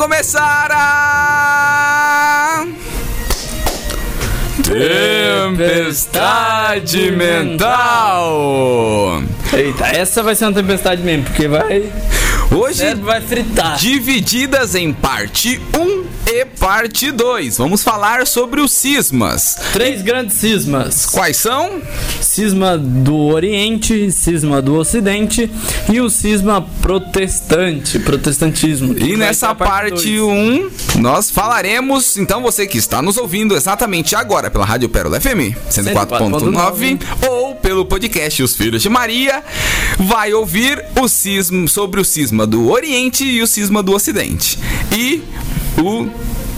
começar a. Tempestade Mental! Eita, essa vai ser uma tempestade mesmo, porque vai. Hoje, vai fritar. divididas em parte 1 parte 2. Vamos falar sobre os cismas. Três grandes cismas: Quais são? cisma do Oriente, cisma do Ocidente e o cisma protestante, protestantismo. E nessa parte dois. 1, nós falaremos, então você que está nos ouvindo exatamente agora pela Rádio Pérola FM 104.9 ou pelo podcast Os Filhos de Maria, vai ouvir o cisma sobre o cisma do Oriente e o cisma do Ocidente. E o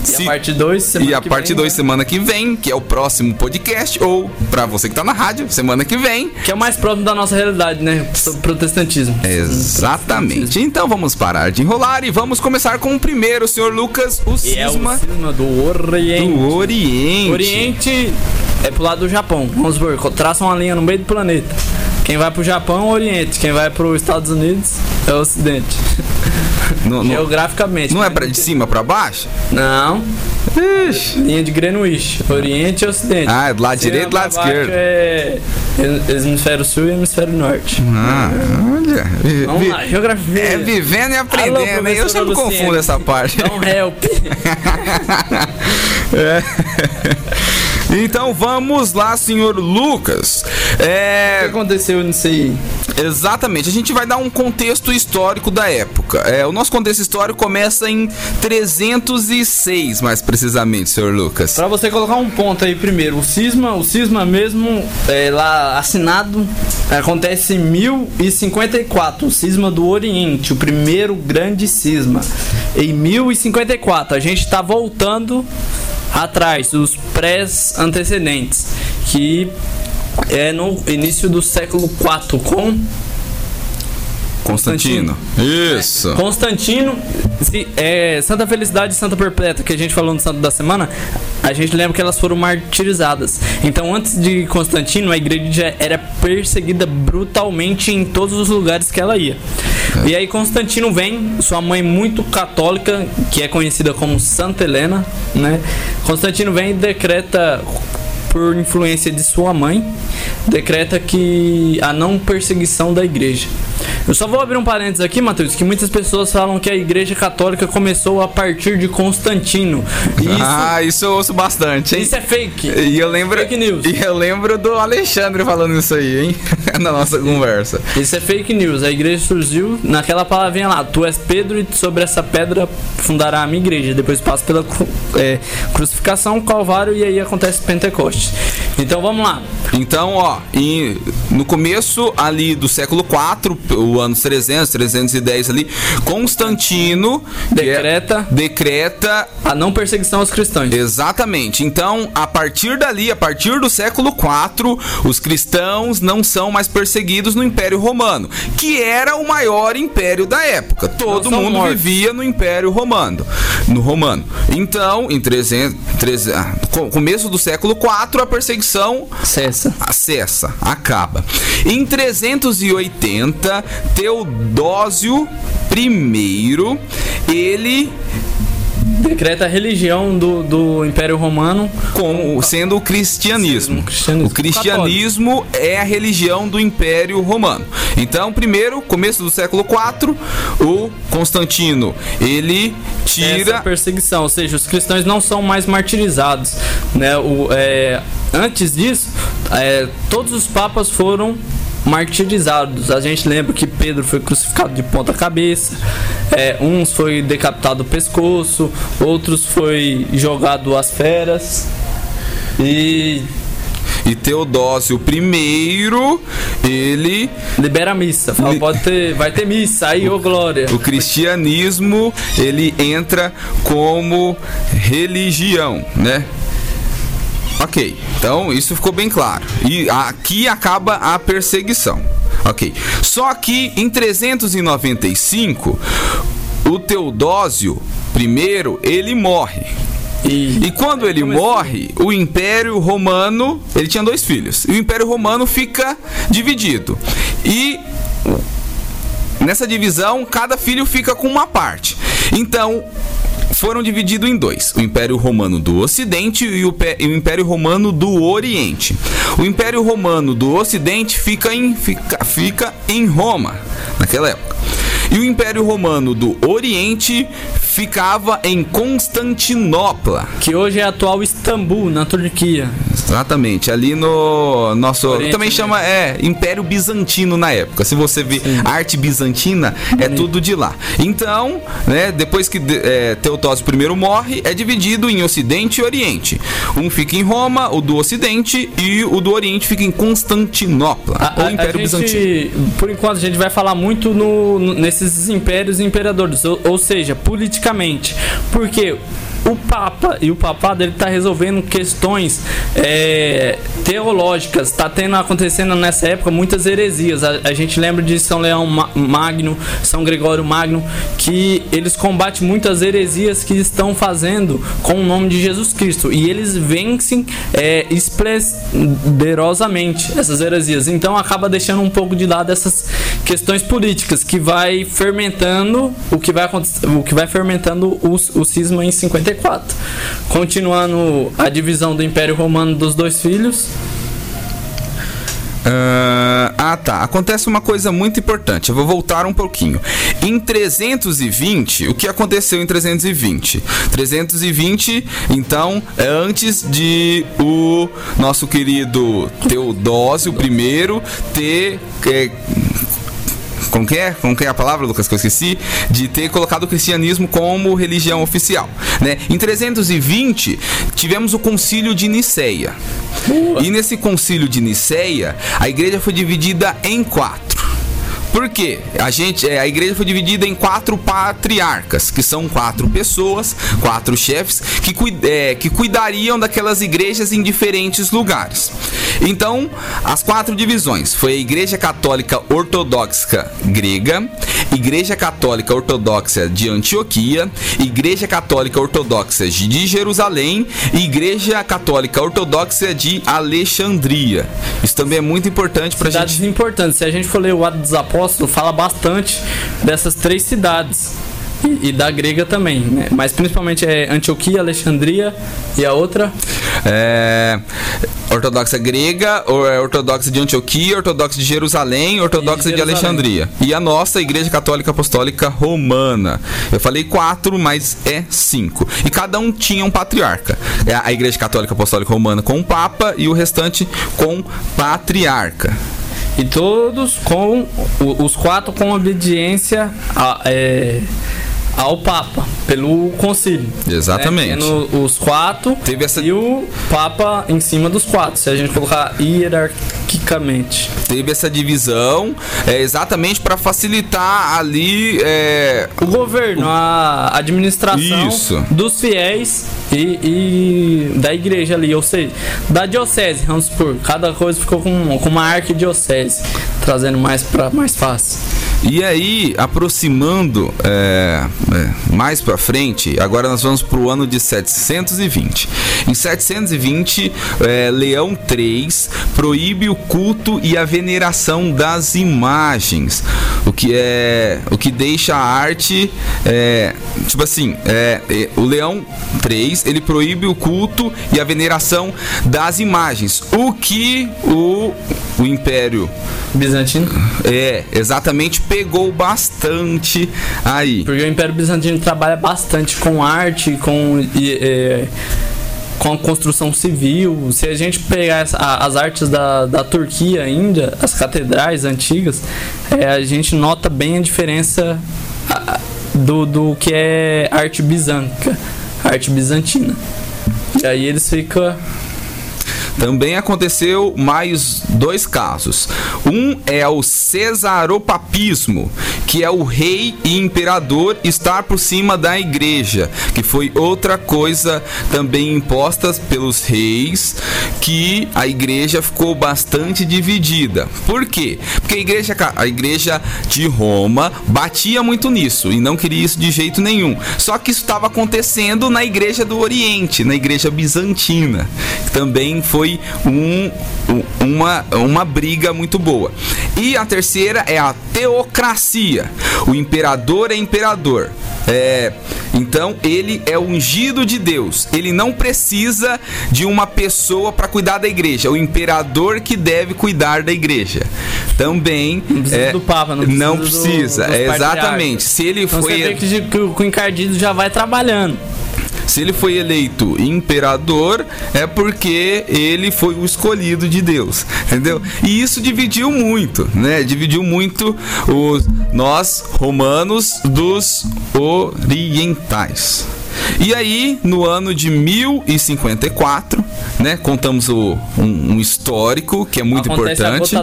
E ci- a parte 2 e a parte 2 semana que vem, que é o próximo podcast, ou pra você que tá na rádio, semana que vem. Que é o mais próximo da nossa realidade, né? Sobre protestantismo. Exatamente. Então vamos parar de enrolar e vamos começar com o primeiro, senhor Lucas, o E é o cisma cisma do Oriente. do Oriente. Oriente é pro lado do Japão. Vamos supor, traça uma linha no meio do planeta. Quem vai pro Japão é o Oriente, quem vai pros Estados Unidos é o Ocidente. Não, não, Geograficamente. não é pra de cima pra baixo? Não, Ixi. linha de Greenwich, Oriente e Ocidente. Ah, é do lado direito e do lado esquerdo. É hemisfério sul e hemisfério norte. Ah, olha. Vi- Vamos vi- lá, geografia. É vivendo e aprendendo, hein? Eu sempre confundo Luciene. essa parte. Don't help. É. Então vamos lá, senhor Lucas. O que É, aconteceu nisso aí? Exatamente, a gente vai dar um contexto histórico da época. É, o nosso contexto histórico começa em 306, mais precisamente, senhor Lucas. Pra você colocar um ponto aí primeiro, o cisma, o cisma mesmo, é, lá assinado, acontece em 1054, o cisma do Oriente, o primeiro grande cisma. Em 1054, a gente tá voltando atrás dos pré-antecedentes, que é no início do século IV, com Constantino. Isso. Constantino, se- é, Santa Felicidade e Santa Perpétua, que a gente falou no Santo da Semana, a gente lembra que elas foram martirizadas. Então, antes de Constantino, a igreja era perseguida brutalmente em todos os lugares que ela ia. E aí, Constantino vem, sua mãe muito católica, que é conhecida como Santa Helena, né? Constantino vem e decreta por influência de sua mãe, decreta que a não perseguição da igreja. Eu só vou abrir um parênteses aqui, Matheus, que muitas pessoas falam que a igreja católica começou a partir de Constantino. E isso, Ah, isso eu ouço bastante, hein? isso é fake. E eu lembro. Fake news. E eu lembro do Alexandre falando isso aí, hein? Na nossa conversa. Isso é fake news. A igreja surgiu naquela palavrinha lá: Tu és Pedro e sobre essa pedra fundará a minha igreja. Depois passa pela é, crucificação, Calvário e aí acontece Pentecostes. Então vamos lá. Então, ó, em- no começo ali do século IV, o ano 300, 310 ali, Constantino que é- Decreta decreta a não perseguição aos cristãos. Exatamente. Então, a partir dali, a partir do século IV, os cristãos não são mais perseguidos no Império Romano, que era o maior império da época. Todo Não mundo mortos. vivia no Império Romano, no romano. Então, em 300, 300, ah, co- começo do século IV, a perseguição Cessa. cessa, acaba. Em 380, Teodósio I, ele Decreta a religião do, do Império Romano como sendo o cristianismo. Sendo o cristianismo. O cristianismo é a religião do Império Romano. Então, primeiro, começo do século IV, o Constantino, ele essa tira perseguição, ou seja, os cristãos não são mais martirizados, né? O, é, antes disso, é, todos os papas foram martirizados. A gente lembra que Pedro foi crucificado de ponta cabeça, é, uns foi decapitado o pescoço, outros foi jogado às feras. E e Teodósio I, ele libera a missa. Fala, pode ter, vai ter missa aí, ô glória. o cristianismo, ele entra como religião, né? Ok, então isso ficou bem claro. E aqui acaba a perseguição. Ok. Só que em 395, o Teodósio I, ele morre. E, E quando ele morre, o Império Romano, ele tinha dois filhos. E o Império Romano fica dividido. E nessa divisão, cada filho fica com uma parte. Então, foram divididos em dois: o Império Romano do Ocidente e o, e o Império Romano do Oriente. O Império Romano do Ocidente fica em, fica, fica em Roma, naquela época. E o Império Romano do Oriente ficava em Constantinopla. Que hoje é a atual Istambul, na Turquia. Exatamente, ali no nosso. Oriente também chama é Império Bizantino na época. Se você vê Sim. arte bizantina, é tudo de lá. Então, né, depois que é, Teodósio I morre, é dividido em Ocidente e Oriente. Um fica em Roma, o do Ocidente, e o do Oriente fica em Constantinopla, a, ou Império a gente, Bizantino. Por enquanto, a gente vai falar muito no, nesses impérios e imperadores, ou, ou seja, politicamente. Porque o Papa e o papado ele está resolvendo questões é, teológicas. Está tendo acontecendo nessa época muitas heresias. A, a, gente lembra de São Leão Magno, São Gregório Magno, que eles combatem muitas heresias que estão fazendo com o nome de Jesus Cristo e eles vencem é, esplendorosamente essas heresias. Então acaba deixando um pouco de lado essas questões políticas que vai fermentando o que vai o que vai fermentando o, o cisma em 54 Continuando a divisão do Império Romano dos dois filhos. Uh, ah tá, acontece uma coisa muito importante. Eu vou voltar um pouquinho. Em 320, o que aconteceu em 320? 320, então, é antes de o nosso querido Teodósio I ter é, como que é? Como que é a palavra, Lucas, que eu esqueci? De ter colocado o cristianismo como religião oficial. Né? Em 320, tivemos o concílio de Niceia. E nesse concílio de Niceia, a igreja foi dividida em quatro. Por quê? A gente, é, a igreja foi dividida em quatro patriarcas, que são quatro pessoas, quatro chefes, que, é, que cuidariam daquelas igrejas em diferentes lugares. Então, as quatro divisões foi a Igreja Católica Ortodoxa Grega, Igreja Católica Ortodoxa de Antioquia, Igreja Católica Ortodoxa de Jerusalém e Igreja Católica Ortodoxa de Alexandria. Isso também é muito importante para gente. Cidades importantes. Se a gente for ler o Atos dos Apóstolos, fala bastante dessas três cidades e, da grega também, né? Mas principalmente é Antioquia, Alexandria e a outra? É, ortodoxa grega, é ortodoxa de Antioquia, ortodoxa de Jerusalém, ortodoxa de, de Alexandria. E a nossa Igreja Católica Apostólica Romana. Eu falei quatro, mas é cinco. E cada um tinha um patriarca. É a Igreja Católica Apostólica Romana com o Papa e o restante com patriarca. E todos com os quatro com obediência a, é, ao Papa, pelo concílio. Exatamente. Né? os quatro Teve essa... e o Papa em cima dos quatro, se a gente colocar hierarquicamente. Teve essa divisão é, exatamente para facilitar ali é... o governo, a administração Isso. dos fiéis e, e, da igreja ali, ou seja, da diocese, vamos supor, cada coisa ficou com, com uma arquidiocese, trazendo mais para mais fácil. E aí, aproximando é, é, mais para frente, agora nós vamos para o ano de 720. Em 720, é, Leão III proíbe o culto e a veneração das imagens, o que é o que deixa a arte é, tipo assim, é, é o Leão III ele proíbe o culto e a veneração das imagens, o que o, o Império Bizantino é exatamente pegou bastante aí. Porque o Império Bizantino trabalha bastante com arte, com. É, com a construção civil. Se a gente pegar as, as artes da, da Turquia ainda, as catedrais antigas, é, a gente nota bem a diferença do, do que é arte bizântica, arte bizantina. E aí eles ficam também aconteceu mais dois casos. Um é o cesaropapismo, que é o rei e imperador estar por cima da igreja, que foi outra coisa também imposta pelos reis, que a igreja ficou bastante dividida. Por quê? Porque a igreja, a igreja de Roma batia muito nisso e não queria isso de jeito nenhum. Só que isso estava acontecendo na igreja do Oriente, na igreja bizantina, que também foi foi um, uma, uma briga muito boa. E a terceira é a teocracia. O imperador é imperador. É, então ele é ungido de Deus. Ele não precisa de uma pessoa para cuidar da igreja. É o imperador que deve cuidar da igreja. Também não precisa é, do Papa, não precisa. Não precisa, do, é, exatamente. Se ele então foi você vê que, que o encardido já vai trabalhando. Se ele foi eleito imperador, é porque ele foi o escolhido de Deus, entendeu? E isso dividiu muito, né? Dividiu muito os nós romanos dos orientais. E aí, no ano de 1054, né, contamos o, um, um histórico que é muito Acontece importante.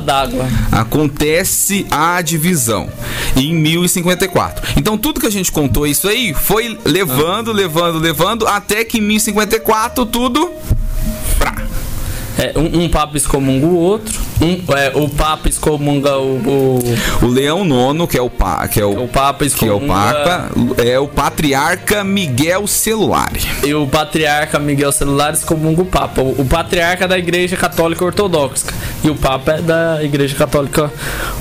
A. Acontece a divisão em 1054. Então tudo que a gente contou isso aí foi levando, levando, levando até que em 1054 tudo é, um, um, Papa excomunga o outro. Um, é, o Papa excomunga o, o. O, Leão Nono, que é o, pa, que é o, o Papa que é o Papa, é o Patriarca Miguel Celulari. E o Patriarca Miguel Celulari excomunga o Papa. O, o Patriarca da Igreja Católica Ortodoxa. E o Papa é da Igreja Católica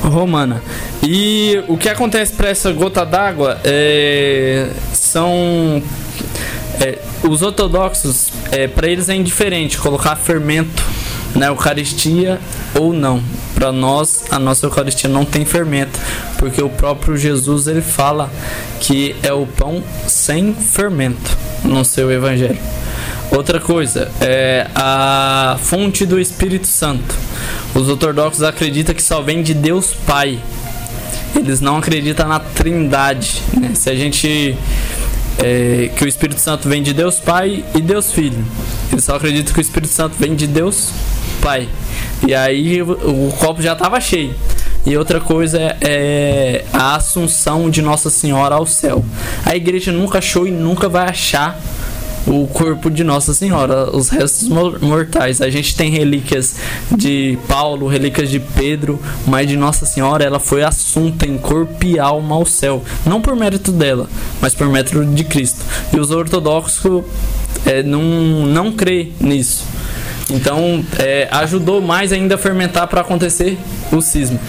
Romana. E o que acontece para essa gota d'água é, são é, os ortodoxos, é, para eles é indiferente colocar fermento na Eucaristia ou não. Para nós, a nossa Eucaristia não tem fermento, porque o próprio Jesus ele fala que é o pão sem fermento no seu Evangelho. Outra coisa é a fonte do Espírito Santo. Os ortodoxos acreditam que só vem de Deus Pai. Eles não acreditam na Trindade. Né? Se a gente é, que o Espírito Santo vem de Deus Pai e Deus Filho. Eles só acreditam que o Espírito Santo vem de Deus Pai. E aí o, o copo já estava cheio. E outra coisa é a assunção de Nossa Senhora ao céu. A igreja nunca achou e nunca vai achar o corpo de Nossa Senhora, os restos mortais. A gente tem relíquias de Paulo, relíquias de Pedro, mas de Nossa Senhora ela foi assunta em corpo e alma ao céu, não por mérito dela, mas por mérito de Cristo. E os ortodoxos é, não não crê nisso. Então é, ajudou mais ainda a fermentar para acontecer o cisma.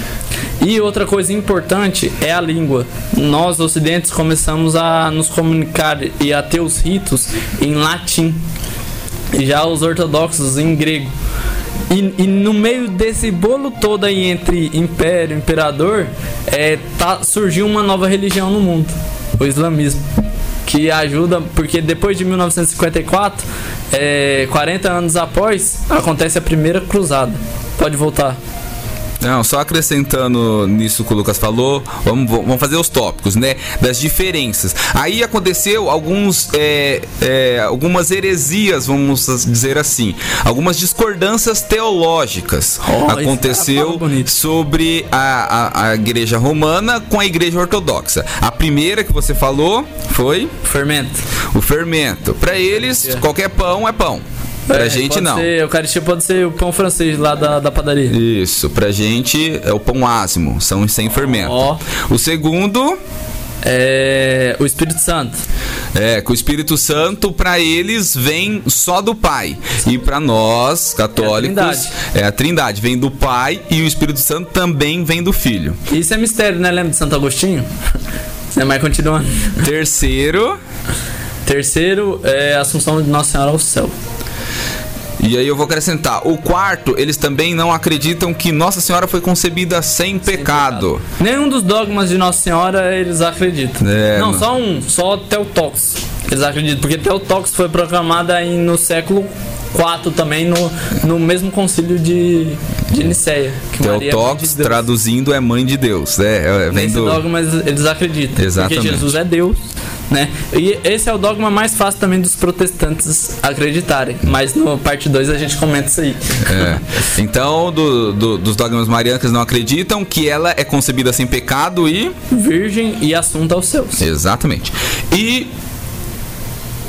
E outra coisa importante é a língua. Nós, ocidentes, começamos a nos comunicar e a ter os ritos em latim. E já os ortodoxos em grego. E, e, no meio desse bolo todo aí entre império e imperador, é, tá, surgiu uma nova religião no mundo, o islamismo. Que ajuda, porque depois de 1954, é, 40 anos após, acontece a primeira cruzada. Pode voltar. Não, só acrescentando nisso que o Lucas falou, vamos, vamos fazer os tópicos, né? Das diferenças. Aí aconteceu alguns, é, é, algumas heresias, vamos dizer assim, algumas discordâncias teológicas. Oh, aconteceu sobre a, a, a igreja romana com a igreja ortodoxa. A primeira que você falou foi? Fermento. O fermento. Para eles, qualquer pão é pão. Pra é, gente não. Ser, Eucaristia pode ser o pão francês lá da, da padaria. Isso, pra gente é o pão ázimo, são sem fermento. Oh. O segundo é o Espírito Santo. É, que o Espírito Santo para eles vem só do Pai. E para nós, católicos, é a, trindade. é a Trindade, vem do Pai e o Espírito Santo também vem do Filho. Isso é mistério, né? Lembra de Santo Agostinho? Você vai continuando. Terceiro. Terceiro é a Assunção de Nossa Senhora ao céu. E aí eu vou acrescentar, o quarto, eles também não acreditam que Nossa Senhora foi concebida sem, sem pecado. pecado. Nenhum dos dogmas de Nossa Senhora eles acreditam. É, não, só um, só Teotox. Eles acreditam, porque Teotox foi proclamada no século 4 também no, no mesmo concílio de, de Niceia. Teotox, é traduzindo, é mãe de Deus. É, é, vem Nesse do... dogma eles acreditam. Exatamente. Porque Jesus é Deus né? E esse é o dogma mais fácil também dos protestantes acreditarem. Mas no parte 2 a gente comenta isso aí. É. Então, do, do, dos dogmas marianos não acreditam que ela é concebida sem pecado e. Virgem e assunta aos céus. Exatamente. E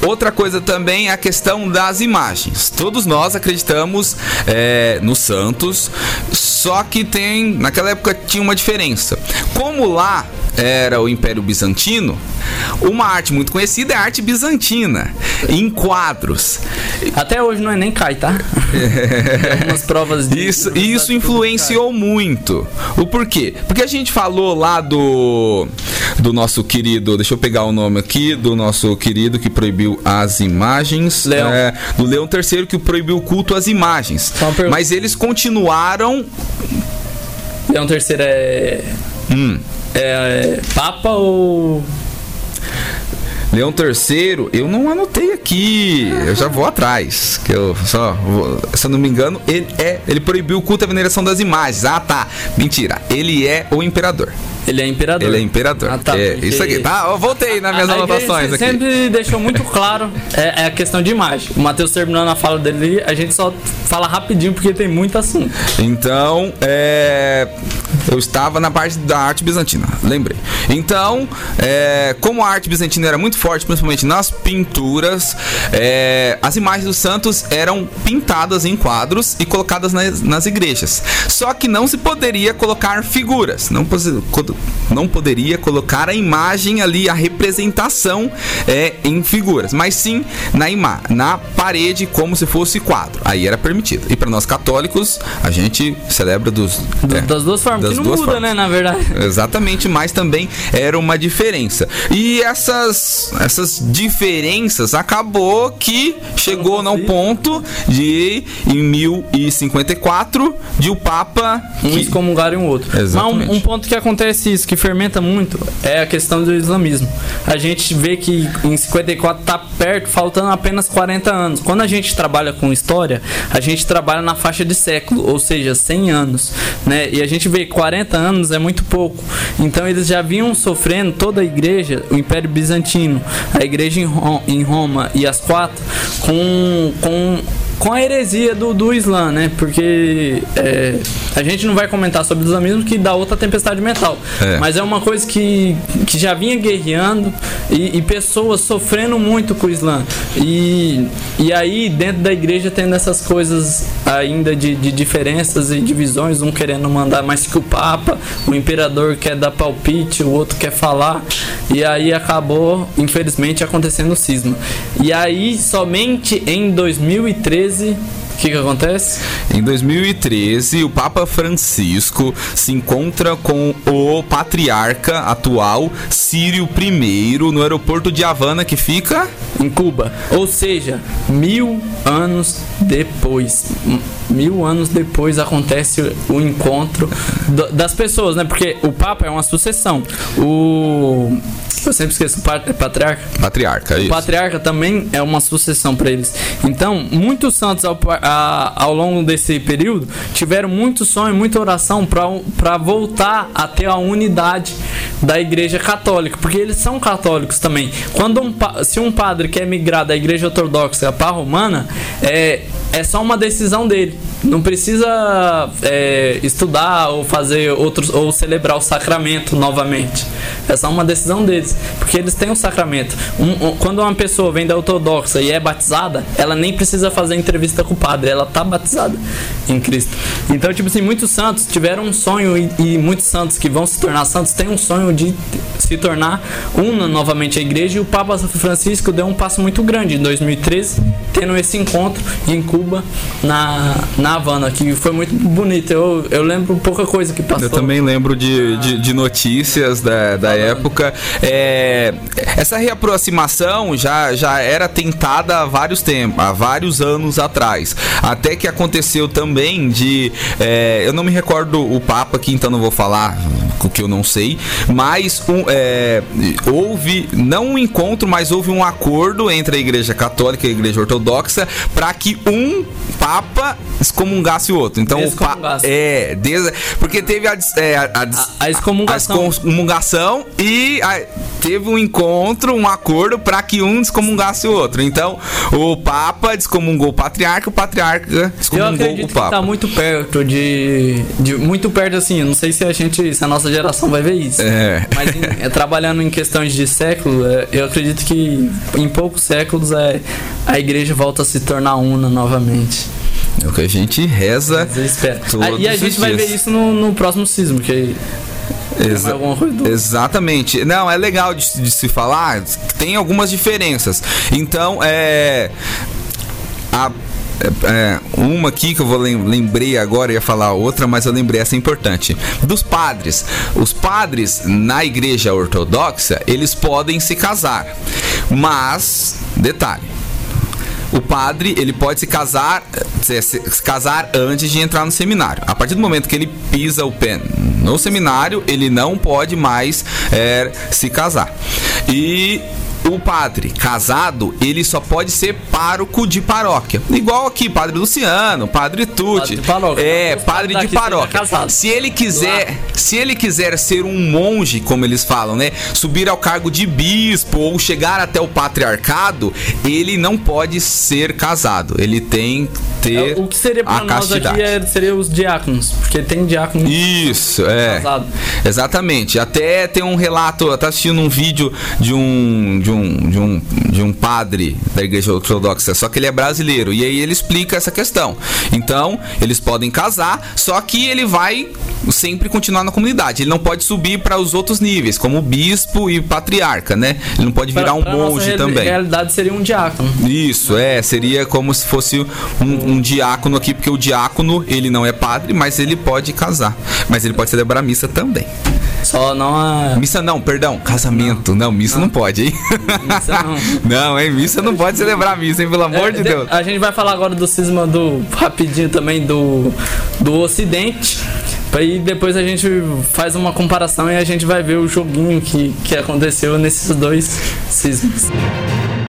Outra coisa também é a questão das imagens. Todos nós acreditamos é, nos santos, só que tem naquela época tinha uma diferença. Como lá era o Império Bizantino, uma arte muito conhecida é a arte bizantina, em quadros. Até hoje não é nem cai, tá? Algumas provas de Isso, isso influenciou muito. O porquê? Porque a gente falou lá do do nosso querido, deixa eu pegar o nome aqui, do nosso querido que proibiu as imagens, Leão. É, do Leão III que proibiu o culto às imagens. Mas eles continuaram Leão III é hum. é, é Papa ou Leão III, eu não anotei aqui. Eu já vou atrás. Que eu só, vou, se eu não me engano, ele é. Ele proibiu o culto à veneração das imagens. Ah, tá. Mentira. Ele é o imperador. Ele é imperador. Ele é imperador. Ah, tá, é. Isso aqui, tá? Eu voltei nas minhas a, anotações aqui. sempre deixou muito claro é, é, a questão de imagem. O Matheus terminando a fala dele, a gente só fala rapidinho porque tem muito assunto. Então, é, eu estava na parte da arte bizantina, lembrei. Então, é, como a arte bizantina era muito forte, principalmente nas pinturas, é, as imagens dos santos eram pintadas em quadros e colocadas nas, nas igrejas. Só que não se poderia colocar figuras, não não poderia colocar a imagem ali, a representação é, em figuras, mas sim na ima na parede como se fosse quadro. Aí era permitido. E para nós católicos, a gente celebra dos, Do, é, das duas formas, das não duas muda, formas. né, na verdade. Exatamente, mas também era uma diferença. E essas essas diferenças acabou que chegou no ponto de em 1054 de o Papa um que... excomungar e um outro. Exatamente. Mas um, um ponto que acontece isso, que fermenta muito, é a questão do islamismo. A gente vê que em 54 tá perto, faltando apenas 40 anos. Quando a gente trabalha com história, a gente trabalha na faixa de século, ou seja, 100 anos, né? E a gente vê 40 anos é muito pouco. Então eles já vinham sofrendo toda a igreja, o Império Bizantino, a igreja em Roma e as quatro com com com a heresia do, do Islã, né? Porque é, a gente não vai comentar sobre o islamismo que dá outra tempestade mental. É. Mas é uma coisa que, que já vinha guerreando e, e, pessoas sofrendo muito com o Islã. E, e aí, dentro da igreja, tendo essas coisas ainda de, de diferenças e divisões, um querendo mandar mais que o Papa, o imperador quer dar palpite, o outro quer falar. E aí acabou, infelizmente, acontecendo o cisma. E aí, somente em 2013 2013, o que, que acontece? Em 2013, o Papa Francisco se encontra com o patriarca atual Sírio I no aeroporto de Havana, que fica em Cuba. Ou seja, mil anos depois. Mil anos depois acontece o encontro das pessoas, né? Porque o Papa é uma sucessão. O eu sempre esqueço o patriarca. Patriarca, isso. O patriarca também é uma sucessão para eles. Então, muitos santos ao, a, ao longo desse período tiveram muito sonho, muita oração para voltar a ter a unidade da igreja católica, porque eles são católicos também. Quando um, se um padre quer migrar da igreja ortodoxa para a romana, é, é só uma decisão dele. Não precisa é, estudar ou fazer outros ou celebrar o sacramento novamente. É só uma decisão deles, porque eles têm o sacramento. Um, um, quando uma pessoa vem da ortodoxa e é batizada, ela nem precisa fazer entrevista com o padre, ela tá batizada em Cristo. Então, tipo assim, muitos santos tiveram um sonho e, e muitos santos que vão se tornar santos têm um sonho de se tornar una novamente a igreja e o Papa Francisco deu um passo muito grande em 2013, tendo esse encontro em Cuba, na, na Havana, que foi muito bonito. Eu, eu lembro pouca coisa que passou. Eu também lembro de, de, de notícias da, da época. É, essa reaproximação já, já era tentada há vários tempos, há vários anos atrás. Até que aconteceu também de. É, eu não me recordo o Papa aqui, então não vou falar que eu não sei. Mas um, é, houve, não um encontro, mas houve um acordo entre a Igreja Católica e a Igreja Ortodoxa para que um Papa excomungasse o outro. Então o Papa. É, des, porque teve a, é, a, a, a, excomungação. a excomungação e teve um encontro, um acordo para que um descomungasse o outro. Então o Papa descomungou o patriarca, o patriarca excomungou o Papa. Eu acredito que tá muito perto de, de muito perto assim. Não sei se a gente, se a nossa geração vai ver isso. É. Mas em, é, trabalhando em questões de século, é, eu acredito que em poucos séculos é, a igreja volta a se tornar una novamente. É o que a gente reza. Ah, e a gente vai ver isso no, no próximo sismo, que Exa exatamente. Não, é legal de, de se falar, tem algumas diferenças. Então, é. A é, uma aqui que eu vou lembrei agora, ia falar outra, mas eu lembrei essa é importante. Dos padres. Os padres na igreja ortodoxa, eles podem se casar. Mas, detalhe, o padre ele pode se casar se, se, casar antes de entrar no seminário. A partir do momento que ele pisa o pé no seminário, ele não pode mais é, se casar. E o padre casado, ele só pode ser pároco de paróquia. Igual aqui, padre Luciano, padre Tuti. É, padre de paróquia. Se ele quiser, se ele quiser ser um monge, como eles falam, né, subir ao cargo de bispo ou chegar até o patriarcado, ele não pode ser casado. Ele tem ter é, o que seria para nós castidade. aqui é, seria os diáconos, porque tem diácono Isso, é. Casado. Exatamente. Até tem um relato, eu assistindo um vídeo de um de um, de um de um padre da igreja ortodoxa, só que ele é brasileiro e aí ele explica essa questão. Então, eles podem casar, só que ele vai sempre continuar na comunidade. Ele não pode subir para os outros níveis, como bispo e patriarca, né? Ele não pode virar pra, um pra monge também. Na realidade seria um diácono. Isso, é, seria como se fosse um, um diácono aqui, porque o diácono, ele não é padre, mas ele pode casar. Mas ele pode celebrar missa também. Só não a. Missa não, perdão, casamento. Não, não missa não. não. pode, hein? Missa não. não, hein? Missa não pode celebrar missa, hein? Pelo amor é, de Deus. A gente vai falar agora do cisma do. rapidinho também do. do Ocidente. Aí depois a gente faz uma comparação e a gente vai ver o joguinho que, que aconteceu nesses dois cismas.